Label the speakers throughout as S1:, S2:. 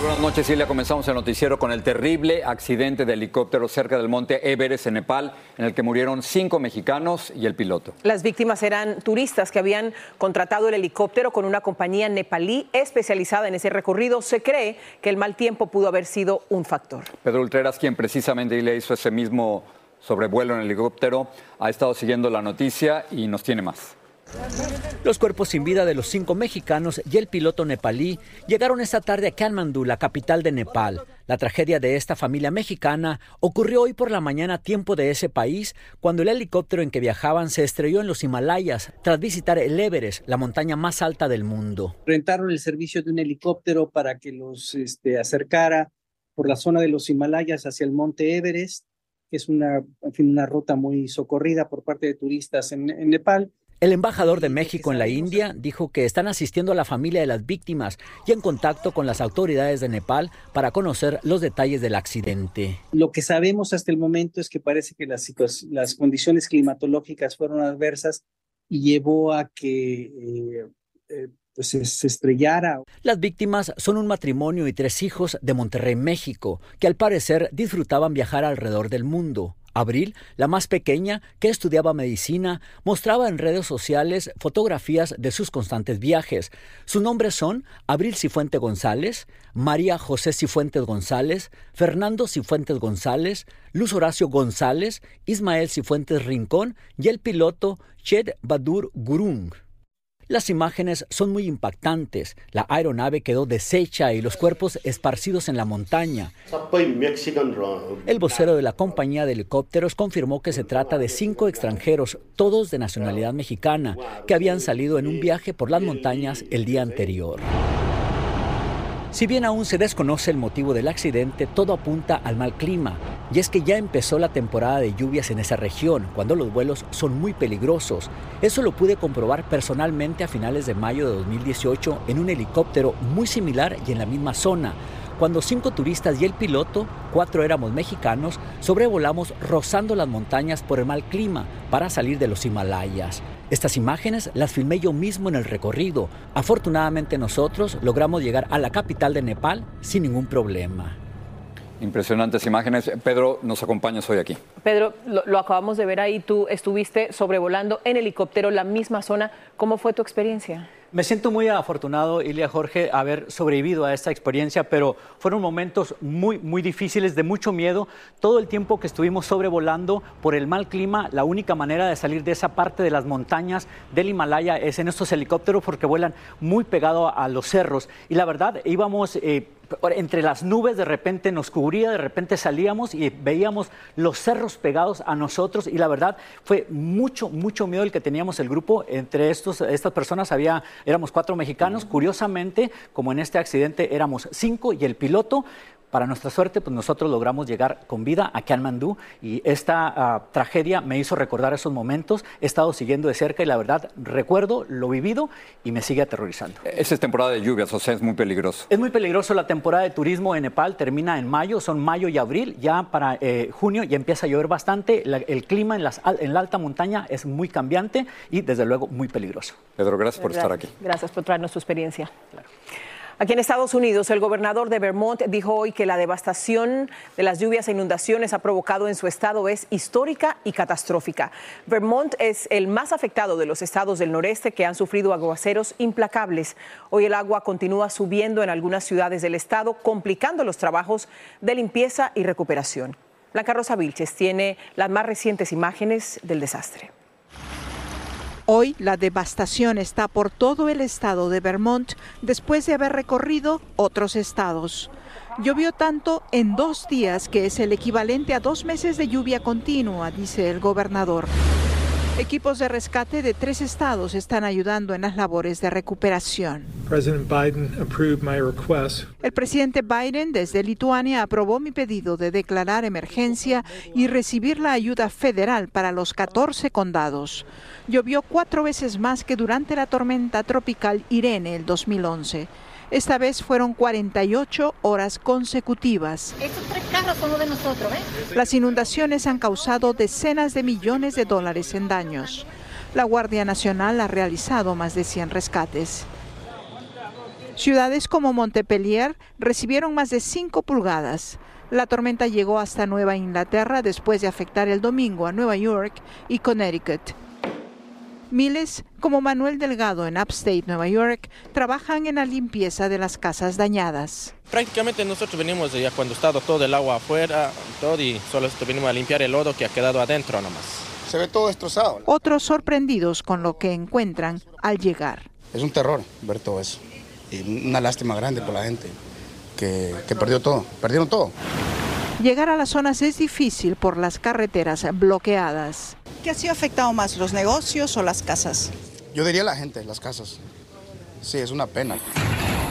S1: Buenas noches, Silvia. Comenzamos el noticiero con el terrible accidente de helicóptero cerca del monte Everest en Nepal, en el que murieron cinco mexicanos y el piloto.
S2: Las víctimas eran turistas que habían contratado el helicóptero con una compañía nepalí especializada en ese recorrido. Se cree que el mal tiempo pudo haber sido un factor.
S1: Pedro Ultreras, quien precisamente le hizo ese mismo sobrevuelo en el helicóptero, ha estado siguiendo la noticia y nos tiene más.
S3: Los cuerpos sin vida de los cinco mexicanos y el piloto nepalí llegaron esta tarde a Kathmandu, la capital de Nepal. La tragedia de esta familia mexicana ocurrió hoy por la mañana tiempo de ese país, cuando el helicóptero en que viajaban se estrelló en los Himalayas tras visitar el Everest, la montaña más alta del mundo.
S4: Rentaron el servicio de un helicóptero para que los este, acercara por la zona de los Himalayas hacia el monte Everest, que es una, en fin, una ruta muy socorrida por parte de turistas en Nepal.
S3: El embajador de México en la India dijo que están asistiendo a la familia de las víctimas y en contacto con las autoridades de Nepal para conocer los detalles del accidente.
S4: Lo que sabemos hasta el momento es que parece que las, las condiciones climatológicas fueron adversas y llevó a que eh, eh, pues se estrellara.
S3: Las víctimas son un matrimonio y tres hijos de Monterrey, México, que al parecer disfrutaban viajar alrededor del mundo. Abril, la más pequeña, que estudiaba medicina, mostraba en redes sociales fotografías de sus constantes viajes. Sus nombres son Abril Cifuentes González, María José Cifuentes González, Fernando Cifuentes González, Luz Horacio González, Ismael Cifuentes Rincón y el piloto Ched Badur Gurung. Las imágenes son muy impactantes. La aeronave quedó deshecha y los cuerpos esparcidos en la montaña. El vocero de la compañía de helicópteros confirmó que se trata de cinco extranjeros, todos de nacionalidad mexicana, que habían salido en un viaje por las montañas el día anterior. Si bien aún se desconoce el motivo del accidente, todo apunta al mal clima. Y es que ya empezó la temporada de lluvias en esa región, cuando los vuelos son muy peligrosos. Eso lo pude comprobar personalmente a finales de mayo de 2018 en un helicóptero muy similar y en la misma zona cuando cinco turistas y el piloto, cuatro éramos mexicanos, sobrevolamos rozando las montañas por el mal clima para salir de los Himalayas. Estas imágenes las filmé yo mismo en el recorrido. Afortunadamente nosotros logramos llegar a la capital de Nepal sin ningún problema.
S1: Impresionantes imágenes. Pedro, nos acompañas hoy aquí.
S2: Pedro, lo, lo, acabamos de ver ahí. Tú estuviste sobrevolando en helicóptero la misma zona. ¿Cómo fue tu experiencia?
S3: Me siento muy afortunado, Ilia Jorge, haber sobrevivido a esta experiencia, pero fueron momentos muy, muy difíciles, de mucho miedo. Todo el tiempo que estuvimos sobrevolando por el mal clima, la única manera de salir de esa parte de las montañas del Himalaya es en estos helicópteros porque vuelan muy pegado a los cerros. Y la verdad, íbamos... Eh, entre las nubes de repente nos cubría, de repente salíamos y veíamos los cerros pegados a nosotros y la verdad fue mucho, mucho miedo el que teníamos el grupo. Entre estos, estas personas había, éramos cuatro mexicanos, curiosamente, como en este accidente éramos cinco y el piloto para nuestra suerte, pues nosotros logramos llegar con vida a Kathmandu y esta uh, tragedia me hizo recordar esos momentos. He estado siguiendo de cerca y la verdad recuerdo lo vivido y me sigue aterrorizando.
S1: Esa es temporada de lluvias, o sea, es muy peligroso.
S3: Es muy peligroso la temporada de turismo en Nepal, termina en mayo, son mayo y abril, ya para eh, junio ya empieza a llover bastante, la, el clima en, las, en, la alta montaña es muy cambiante y desde luego muy peligroso.
S1: Pedro, gracias por
S2: gracias,
S1: estar aquí.
S2: Gracias por traernos tu experiencia. Claro. Aquí en Estados Unidos, el gobernador de Vermont dijo hoy que la devastación de las lluvias e inundaciones ha provocado en su estado es histórica y catastrófica. Vermont es el más afectado de los estados del noreste que han sufrido aguaceros implacables. Hoy el agua continúa subiendo en algunas ciudades del estado, complicando los trabajos de limpieza y recuperación. Blanca Rosa Vilches tiene las más recientes imágenes del desastre.
S5: Hoy la devastación está por todo el estado de Vermont después de haber recorrido otros estados. Llovió tanto en dos días que es el equivalente a dos meses de lluvia continua, dice el gobernador. Equipos de rescate de tres estados están ayudando en las labores de recuperación. El presidente Biden desde Lituania aprobó mi pedido de declarar emergencia y recibir la ayuda federal para los 14 condados. Llovió cuatro veces más que durante la tormenta tropical Irene el 2011. Esta vez fueron 48 horas consecutivas.
S6: Estos tres carros son de nosotros, ¿eh?
S5: Las inundaciones han causado decenas de millones de dólares en daños. La Guardia Nacional ha realizado más de 100 rescates. Ciudades como Montpellier recibieron más de 5 pulgadas. La tormenta llegó hasta Nueva Inglaterra después de afectar el domingo a Nueva York y Connecticut. Miles, como Manuel Delgado en Upstate, Nueva York, trabajan en la limpieza de las casas dañadas.
S7: Prácticamente nosotros venimos ya cuando está todo el agua afuera todo, y solo venimos a limpiar el lodo que ha quedado adentro nomás.
S8: Se ve todo destrozado.
S5: Otros sorprendidos con lo que encuentran al llegar.
S8: Es un terror ver todo eso. Y una lástima grande por la gente que, que perdió todo. Perdieron todo.
S5: Llegar a las zonas es difícil por las carreteras bloqueadas.
S9: ¿Qué ha sido afectado más, los negocios o las casas?
S8: Yo diría la gente, las casas. Sí, es una pena.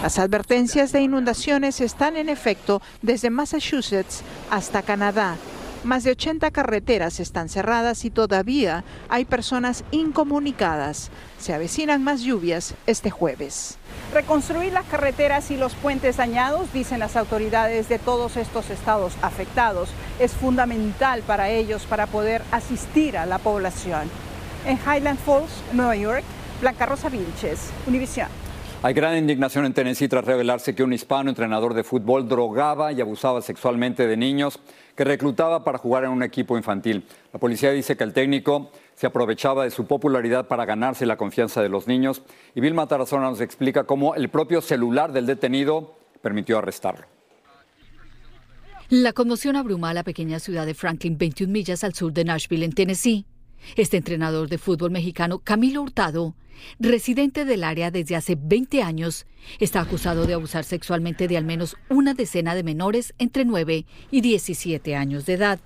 S5: Las advertencias de inundaciones están en efecto desde Massachusetts hasta Canadá. Más de 80 carreteras están cerradas y todavía hay personas incomunicadas. Se avecinan más lluvias este jueves. Reconstruir las carreteras y los puentes dañados, dicen las autoridades de todos estos estados afectados, es fundamental para ellos para poder asistir a la población. En Highland Falls, Nueva York, Blanca Rosa Vilches, Univisión.
S1: Hay gran indignación en Tennessee tras revelarse que un hispano entrenador de fútbol drogaba y abusaba sexualmente de niños que reclutaba para jugar en un equipo infantil. La policía dice que el técnico se aprovechaba de su popularidad para ganarse la confianza de los niños. Y Vilma Tarazona nos explica cómo el propio celular del detenido permitió arrestarlo.
S10: La conmoción abruma a la pequeña ciudad de Franklin, 21 millas al sur de Nashville, en Tennessee. Este entrenador de fútbol mexicano, Camilo Hurtado, residente del área desde hace 20 años, está acusado de abusar sexualmente de al menos una decena de menores entre 9 y 17 años de edad.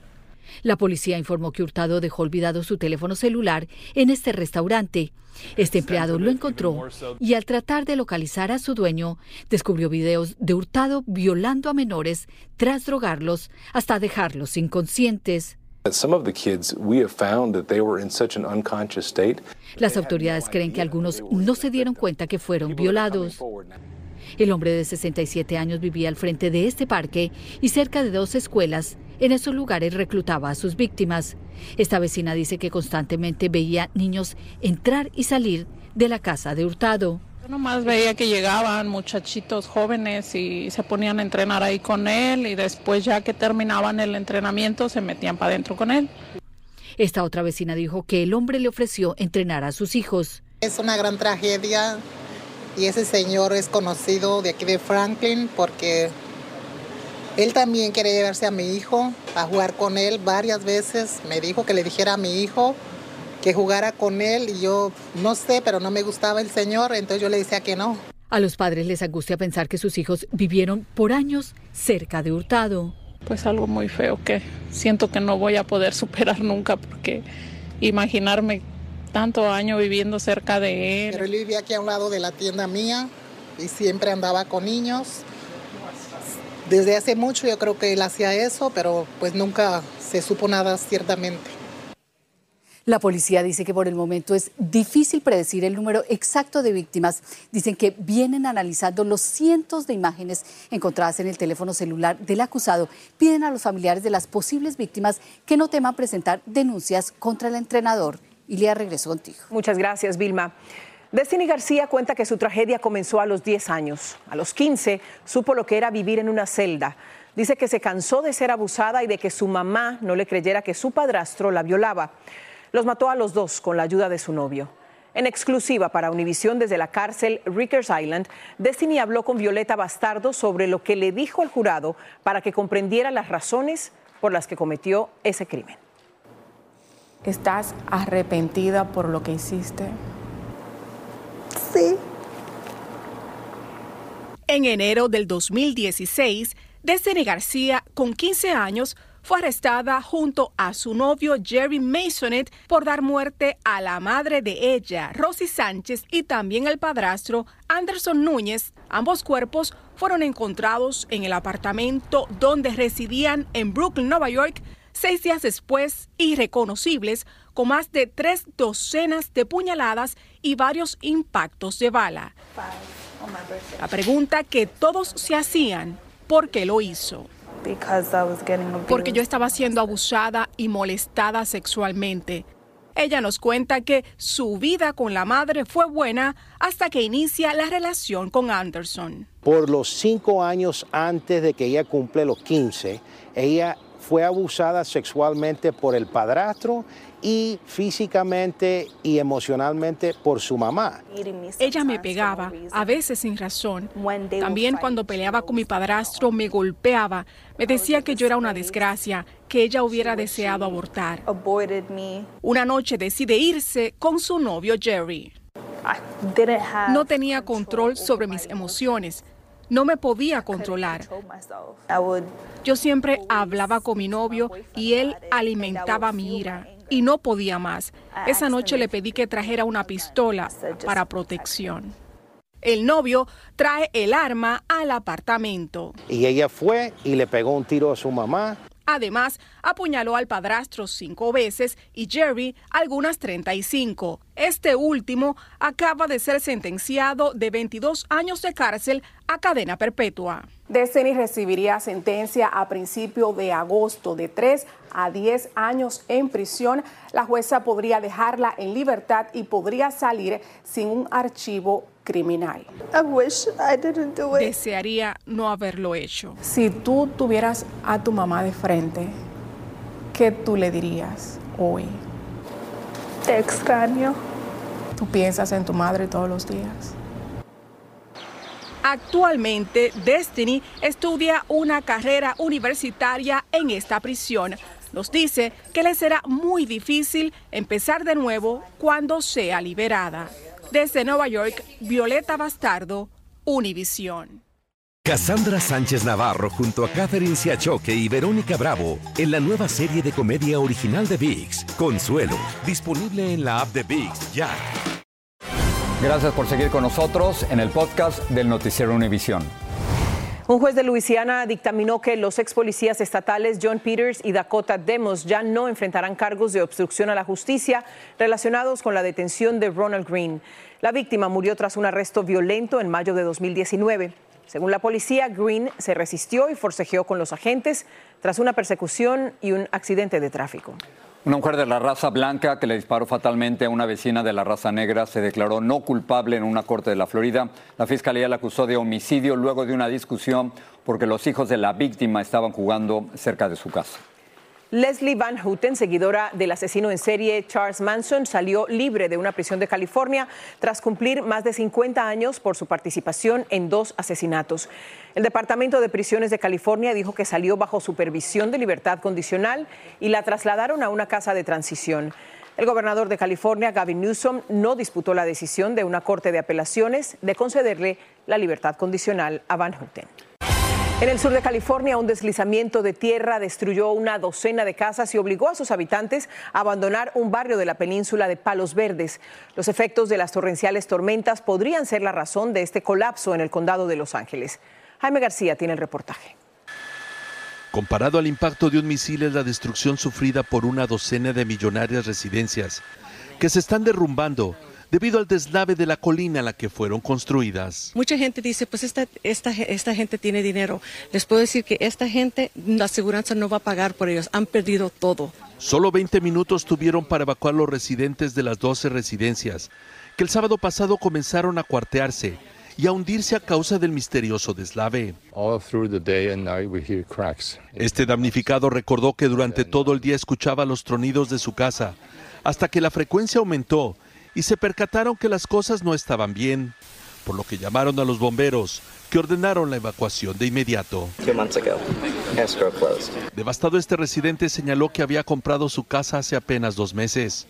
S10: La policía informó que Hurtado dejó olvidado su teléfono celular en este restaurante. Este empleado lo encontró y al tratar de localizar a su dueño, descubrió videos de Hurtado violando a menores tras drogarlos hasta dejarlos inconscientes. Las autoridades creen que algunos no se dieron cuenta que fueron violados. El hombre de 67 años vivía al frente de este parque y cerca de dos escuelas en esos lugares reclutaba a sus víctimas. Esta vecina dice que constantemente veía niños entrar y salir de la casa de Hurtado.
S11: Nomás veía que llegaban muchachitos jóvenes y se ponían a entrenar ahí con él y después ya que terminaban el entrenamiento se metían para adentro con él.
S10: Esta otra vecina dijo que el hombre le ofreció entrenar a sus hijos.
S12: Es una gran tragedia y ese señor es conocido de aquí de Franklin porque él también quiere llevarse a mi hijo a jugar con él varias veces. Me dijo que le dijera a mi hijo que jugara con él y yo no sé, pero no me gustaba el señor, entonces yo le decía que no.
S10: A los padres les angustia pensar que sus hijos vivieron por años cerca de Hurtado.
S11: Pues algo muy feo que siento que no voy a poder superar nunca porque imaginarme tanto año viviendo cerca de él.
S12: Pero él vivía aquí a un lado de la tienda mía y siempre andaba con niños desde hace mucho yo creo que él hacía eso, pero pues nunca se supo nada ciertamente.
S10: La policía dice que por el momento es difícil predecir el número exacto de víctimas. Dicen que vienen analizando los cientos de imágenes encontradas en el teléfono celular del acusado. Piden a los familiares de las posibles víctimas que no teman presentar denuncias contra el entrenador. Ilia, regreso contigo.
S2: Muchas gracias, Vilma. Destiny García cuenta que su tragedia comenzó a los 10 años. A los 15 supo lo que era vivir en una celda. Dice que se cansó de ser abusada y de que su mamá no le creyera que su padrastro la violaba. Los mató a los dos con la ayuda de su novio. En exclusiva para Univisión desde la cárcel Rikers Island, Destiny habló con Violeta Bastardo sobre lo que le dijo al jurado para que comprendiera las razones por las que cometió ese crimen.
S13: ¿Estás arrepentida por lo que hiciste?
S12: Sí.
S14: En enero del 2016, Destiny García, con 15 años,
S11: fue arrestada junto a su novio Jerry Masonet por dar muerte a la madre de ella, Rosy Sánchez, y también el padrastro Anderson Núñez. Ambos cuerpos fueron encontrados en el apartamento donde residían en Brooklyn, Nueva York, seis días después, irreconocibles, con más de tres docenas de puñaladas y varios impactos de bala. La pregunta que todos se hacían, ¿por qué lo hizo? Porque yo estaba siendo abusada y molestada sexualmente. Ella nos cuenta que su vida con la madre fue buena hasta que inicia la relación con Anderson.
S14: Por los cinco años antes de que ella cumple los 15, ella fue abusada sexualmente por el padrastro y físicamente y emocionalmente por su mamá.
S11: Ella me pegaba, a veces sin razón. También cuando peleaba con mi padrastro me golpeaba. Me decía que yo era una desgracia, que ella hubiera deseado abortar. Una noche decide irse con su novio Jerry. No tenía control sobre mis emociones. No me podía controlar. Yo siempre hablaba con mi novio y él alimentaba mi ira y no podía más. Esa noche le pedí que trajera una pistola para protección. El novio trae el arma al apartamento.
S14: Y ella fue y le pegó un tiro a su mamá.
S11: Además, apuñaló al padrastro cinco veces y Jerry algunas 35. Este último acaba de ser sentenciado de 22 años de cárcel a cadena perpetua. Destiny recibiría sentencia a principio de agosto de 3 a 10 años en prisión. La jueza podría dejarla en libertad y podría salir sin un archivo criminal. Desearía no haberlo hecho. Si tú tuvieras a tu mamá de frente, ¿qué tú le dirías hoy?
S13: Te extraño.
S11: ¿Tú piensas en tu madre todos los días? Actualmente, Destiny estudia una carrera universitaria en esta prisión. Nos dice que le será muy difícil empezar de nuevo cuando sea liberada. Desde Nueva York, Violeta Bastardo, Univisión.
S15: Cassandra Sánchez Navarro junto a Catherine Siachoque y Verónica Bravo en la nueva serie de comedia original de VIX, Consuelo, disponible en la app de VIX ya.
S1: Gracias por seguir con nosotros en el podcast del Noticiero Univisión.
S2: Un juez de Luisiana dictaminó que los ex policías estatales John Peters y Dakota Demos ya no enfrentarán cargos de obstrucción a la justicia relacionados con la detención de Ronald Green. La víctima murió tras un arresto violento en mayo de 2019. Según la policía, Green se resistió y forcejeó con los agentes tras una persecución y un accidente de tráfico.
S1: Una mujer de la raza blanca que le disparó fatalmente a una vecina de la raza negra se declaró no culpable en una corte de la Florida. La fiscalía la acusó de homicidio luego de una discusión porque los hijos de la víctima estaban jugando cerca de su casa.
S2: Leslie Van Houten, seguidora del asesino en serie Charles Manson, salió libre de una prisión de California tras cumplir más de 50 años por su participación en dos asesinatos. El Departamento de Prisiones de California dijo que salió bajo supervisión de libertad condicional y la trasladaron a una casa de transición. El gobernador de California, Gavin Newsom, no disputó la decisión de una corte de apelaciones de concederle la libertad condicional a Van Houten. En el sur de California, un deslizamiento de tierra destruyó una docena de casas y obligó a sus habitantes a abandonar un barrio de la península de Palos Verdes. Los efectos de las torrenciales tormentas podrían ser la razón de este colapso en el condado de Los Ángeles. Jaime García tiene el reportaje.
S16: Comparado al impacto de un misil es la destrucción sufrida por una docena de millonarias residencias que se están derrumbando debido al deslave de la colina en la que fueron construidas.
S17: Mucha gente dice, pues esta, esta, esta gente tiene dinero. Les puedo decir que esta gente, la aseguranza no va a pagar por ellos. Han perdido todo.
S16: Solo 20 minutos tuvieron para evacuar los residentes de las 12 residencias, que el sábado pasado comenzaron a cuartearse y a hundirse a causa del misterioso deslave. Este damnificado recordó que durante todo el día escuchaba los tronidos de su casa, hasta que la frecuencia aumentó y se percataron que las cosas no estaban bien, por lo que llamaron a los bomberos, que ordenaron la evacuación de inmediato. Devastado este residente señaló que había comprado su casa hace apenas dos meses.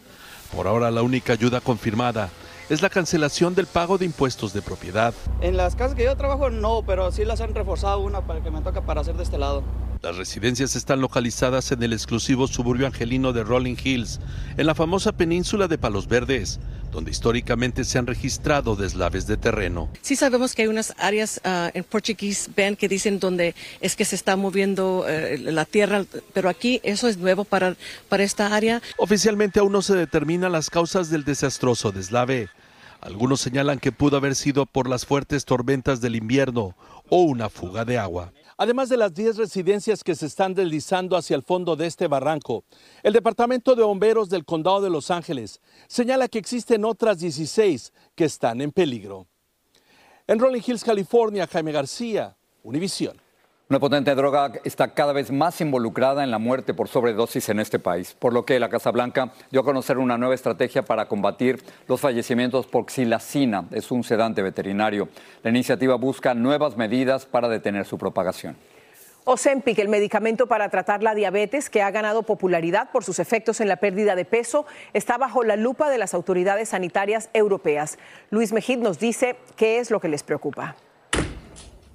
S16: Por ahora la única ayuda confirmada es la cancelación del pago de impuestos de propiedad.
S18: En las casas que yo trabajo no, pero sí las han reforzado una para que me toca para hacer de este lado.
S16: Las residencias están localizadas en el exclusivo suburbio angelino de Rolling Hills, en la famosa península de Palos Verdes, donde históricamente se han registrado deslaves de terreno.
S17: Sí sabemos que hay unas áreas uh, en Portuguese Bend que dicen donde es que se está moviendo uh, la tierra, pero aquí eso es nuevo para, para esta área.
S16: Oficialmente aún no se determinan las causas del desastroso deslave. Algunos señalan que pudo haber sido por las fuertes tormentas del invierno o una fuga de agua. Además de las 10 residencias que se están deslizando hacia el fondo de este barranco, el Departamento de Bomberos del Condado de Los Ángeles señala que existen otras 16 que están en peligro. En Rolling Hills, California, Jaime García, Univisión.
S1: Una potente droga está cada vez más involucrada en la muerte por sobredosis en este país, por lo que la Casa Blanca dio a conocer una nueva estrategia para combatir los fallecimientos por xilacina, es un sedante veterinario. La iniciativa busca nuevas medidas para detener su propagación.
S2: Ozempic, el medicamento para tratar la diabetes que ha ganado popularidad por sus efectos en la pérdida de peso, está bajo la lupa de las autoridades sanitarias europeas. Luis Mejid nos dice qué es lo que les preocupa.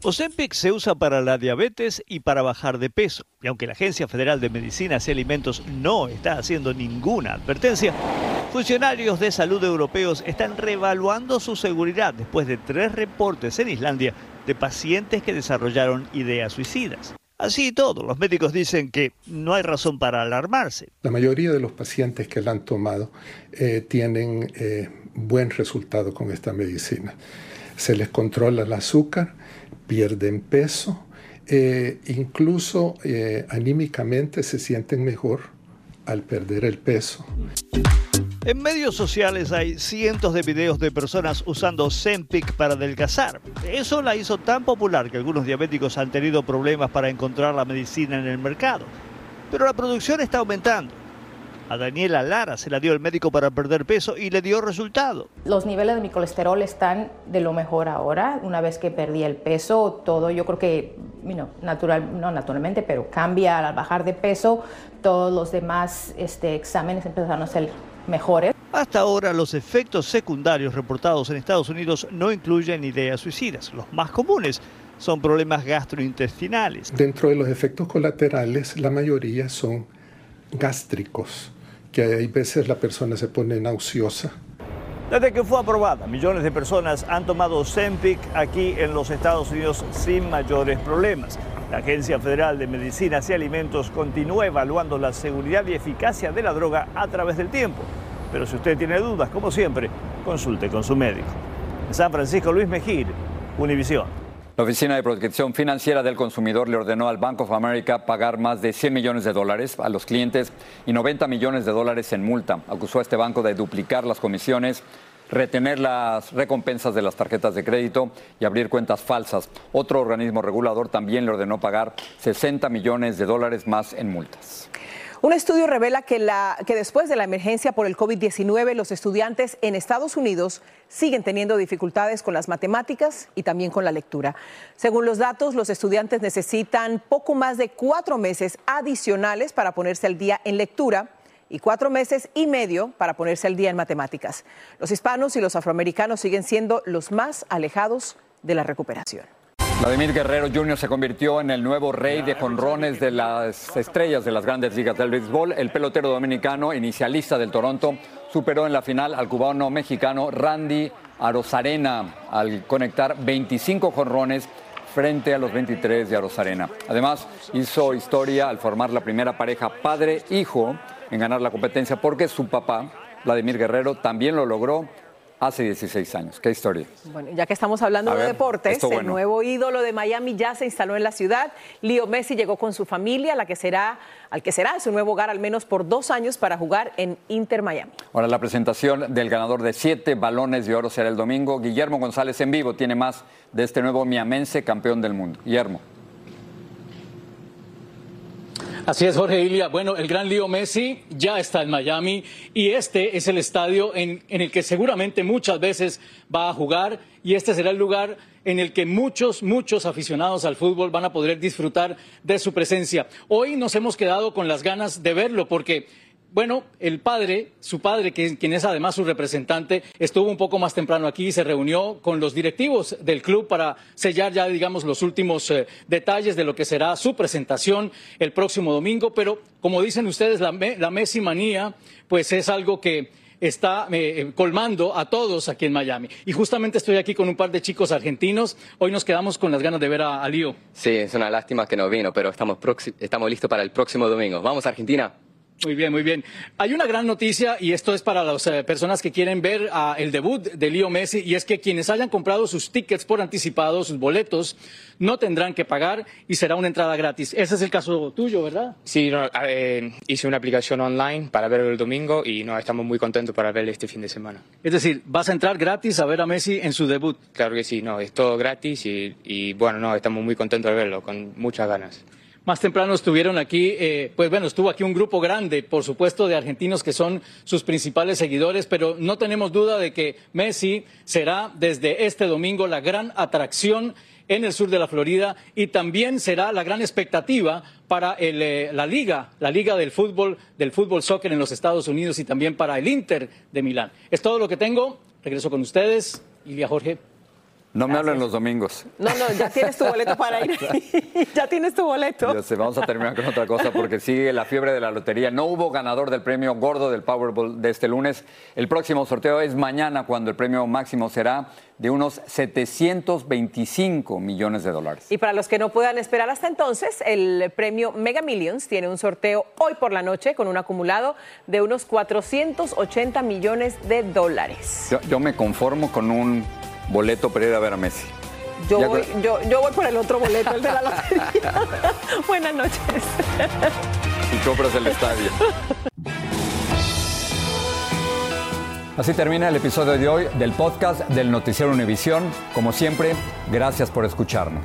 S18: Ozempic se usa para la diabetes y para bajar de peso. Y aunque la Agencia Federal de Medicinas y Alimentos no está haciendo ninguna advertencia, funcionarios de salud europeos están reevaluando su seguridad después de tres reportes en Islandia de pacientes que desarrollaron ideas suicidas. Así y todo, los médicos dicen que no hay razón para alarmarse.
S19: La mayoría de los pacientes que la han tomado eh, tienen eh, buen resultado con esta medicina. Se les controla el azúcar, pierden peso, eh, incluso eh, anímicamente se sienten mejor al perder el peso.
S18: En medios sociales hay cientos de videos de personas usando Zempic para adelgazar. Eso la hizo tan popular que algunos diabéticos han tenido problemas para encontrar la medicina en el mercado. Pero la producción está aumentando. A Daniela Lara se la dio el médico para perder peso y le dio resultado.
S20: Los niveles de mi colesterol están de lo mejor ahora. Una vez que perdí el peso, todo yo creo que, natural, no naturalmente, pero cambia al bajar de peso. Todos los demás este, exámenes empezaron a ser mejores.
S18: Hasta ahora los efectos secundarios reportados en Estados Unidos no incluyen ideas suicidas. Los más comunes son problemas gastrointestinales.
S19: Dentro de los efectos colaterales, la mayoría son gástricos que hay veces la persona se pone nauseosa.
S18: Desde que fue aprobada, millones de personas han tomado Zempic aquí en los Estados Unidos sin mayores problemas. La Agencia Federal de Medicinas y Alimentos continúa evaluando la seguridad y eficacia de la droga a través del tiempo. Pero si usted tiene dudas, como siempre, consulte con su médico. En San Francisco, Luis Mejir, Univisión.
S1: La Oficina de Protección Financiera del Consumidor le ordenó al Bank of America pagar más de 100 millones de dólares a los clientes y 90 millones de dólares en multa. Acusó a este banco de duplicar las comisiones, retener las recompensas de las tarjetas de crédito y abrir cuentas falsas. Otro organismo regulador también le ordenó pagar 60 millones de dólares más en multas.
S2: Un estudio revela que, después de la emergencia por el COVID-19, los estudiantes en Estados Unidos siguen teniendo dificultades con las matemáticas y también con la lectura. Según los datos, los estudiantes necesitan poco más de cuatro meses adicionales para ponerse al día en lectura y cuatro meses y medio para ponerse al día en matemáticas. Los hispanos y los afroamericanos siguen siendo los más alejados de la recuperación.
S1: Vladimir Guerrero Jr. se convirtió en el nuevo rey de jonrones de las estrellas de las grandes ligas del béisbol. El pelotero dominicano, inicialista del Toronto, superó en la final al cubano mexicano Randy Arozarena al conectar 25 jonrones frente a los 23 de Arozarena. Además, hizo historia al formar la primera pareja padre-hijo en ganar la competencia porque su papá, Vladimir Guerrero, también lo logró hace 16 años. ¿Qué historia?
S2: Bueno, ya que estamos hablando de deportes, el nuevo ídolo de Miami ya se instaló en la ciudad. Leo Messi llegó con su familia, la que será, al que será su nuevo hogar al menos por dos años para jugar en Inter Miami.
S1: Ahora la presentación del ganador de siete balones de oro será el domingo. Guillermo González en vivo tiene más de este nuevo miamense campeón del mundo. Guillermo.
S21: Así es, Jorge Ilia. Bueno, el gran Leo Messi ya está en Miami y este es el estadio en, en, el que seguramente muchas veces va a jugar y este será el lugar en el que muchos, muchos aficionados al fútbol van a poder disfrutar de su presencia. Hoy nos hemos quedado con las ganas de verlo porque bueno, el padre, su padre, quien es además su representante, estuvo un poco más temprano aquí y se reunió con los directivos del club para sellar ya, digamos, los últimos eh, detalles de lo que será su presentación el próximo domingo. Pero, como dicen ustedes, la, la Messi manía, pues es algo que está eh, colmando a todos aquí en Miami. Y justamente estoy aquí con un par de chicos argentinos. Hoy nos quedamos con las ganas de ver a, a Lío.
S22: Sí, es una lástima que no vino, pero estamos, estamos listos para el próximo domingo. Vamos, Argentina.
S21: Muy bien, muy bien. Hay una gran noticia y esto es para las eh, personas que quieren ver uh, el debut de Leo Messi y es que quienes hayan comprado sus tickets por anticipado, sus boletos, no tendrán que pagar y será una entrada gratis. Ese es el caso tuyo, ¿verdad?
S23: Sí, no, eh, hice una aplicación online para verlo el domingo y no, estamos muy contentos para verlo este fin de semana.
S21: Es decir, ¿vas a entrar gratis a ver a Messi en su debut?
S23: Claro que sí, no, es todo gratis y, y bueno, no, estamos muy contentos de verlo, con muchas ganas.
S21: Más temprano estuvieron aquí, eh, pues bueno, estuvo aquí un grupo grande, por supuesto, de argentinos que son sus principales seguidores, pero no tenemos duda de que Messi será desde este domingo la gran atracción en el sur de la Florida y también será la gran expectativa para el, eh, la liga, la liga del fútbol, del fútbol soccer en los Estados Unidos y también para el Inter de Milán. Es todo lo que tengo. Regreso con ustedes. Ilia Jorge.
S1: No me hablen los domingos.
S2: No, no, ya tienes tu boleto para ir. ya tienes tu boleto.
S1: Sé, vamos a terminar con otra cosa porque sigue la fiebre de la lotería. No hubo ganador del premio gordo del Powerball de este lunes. El próximo sorteo es mañana cuando el premio máximo será de unos 725 millones de dólares.
S2: Y para los que no puedan esperar hasta entonces, el premio Mega Millions tiene un sorteo hoy por la noche con un acumulado de unos 480 millones de dólares.
S1: Yo, yo me conformo con un boleto para ir a ver a Messi.
S2: Yo voy, yo, yo voy, por el otro boleto, el de la lotería. Buenas noches.
S1: Y compras el estadio. Así termina el episodio de hoy del podcast del Noticiero Univisión. Como siempre, gracias por escucharnos.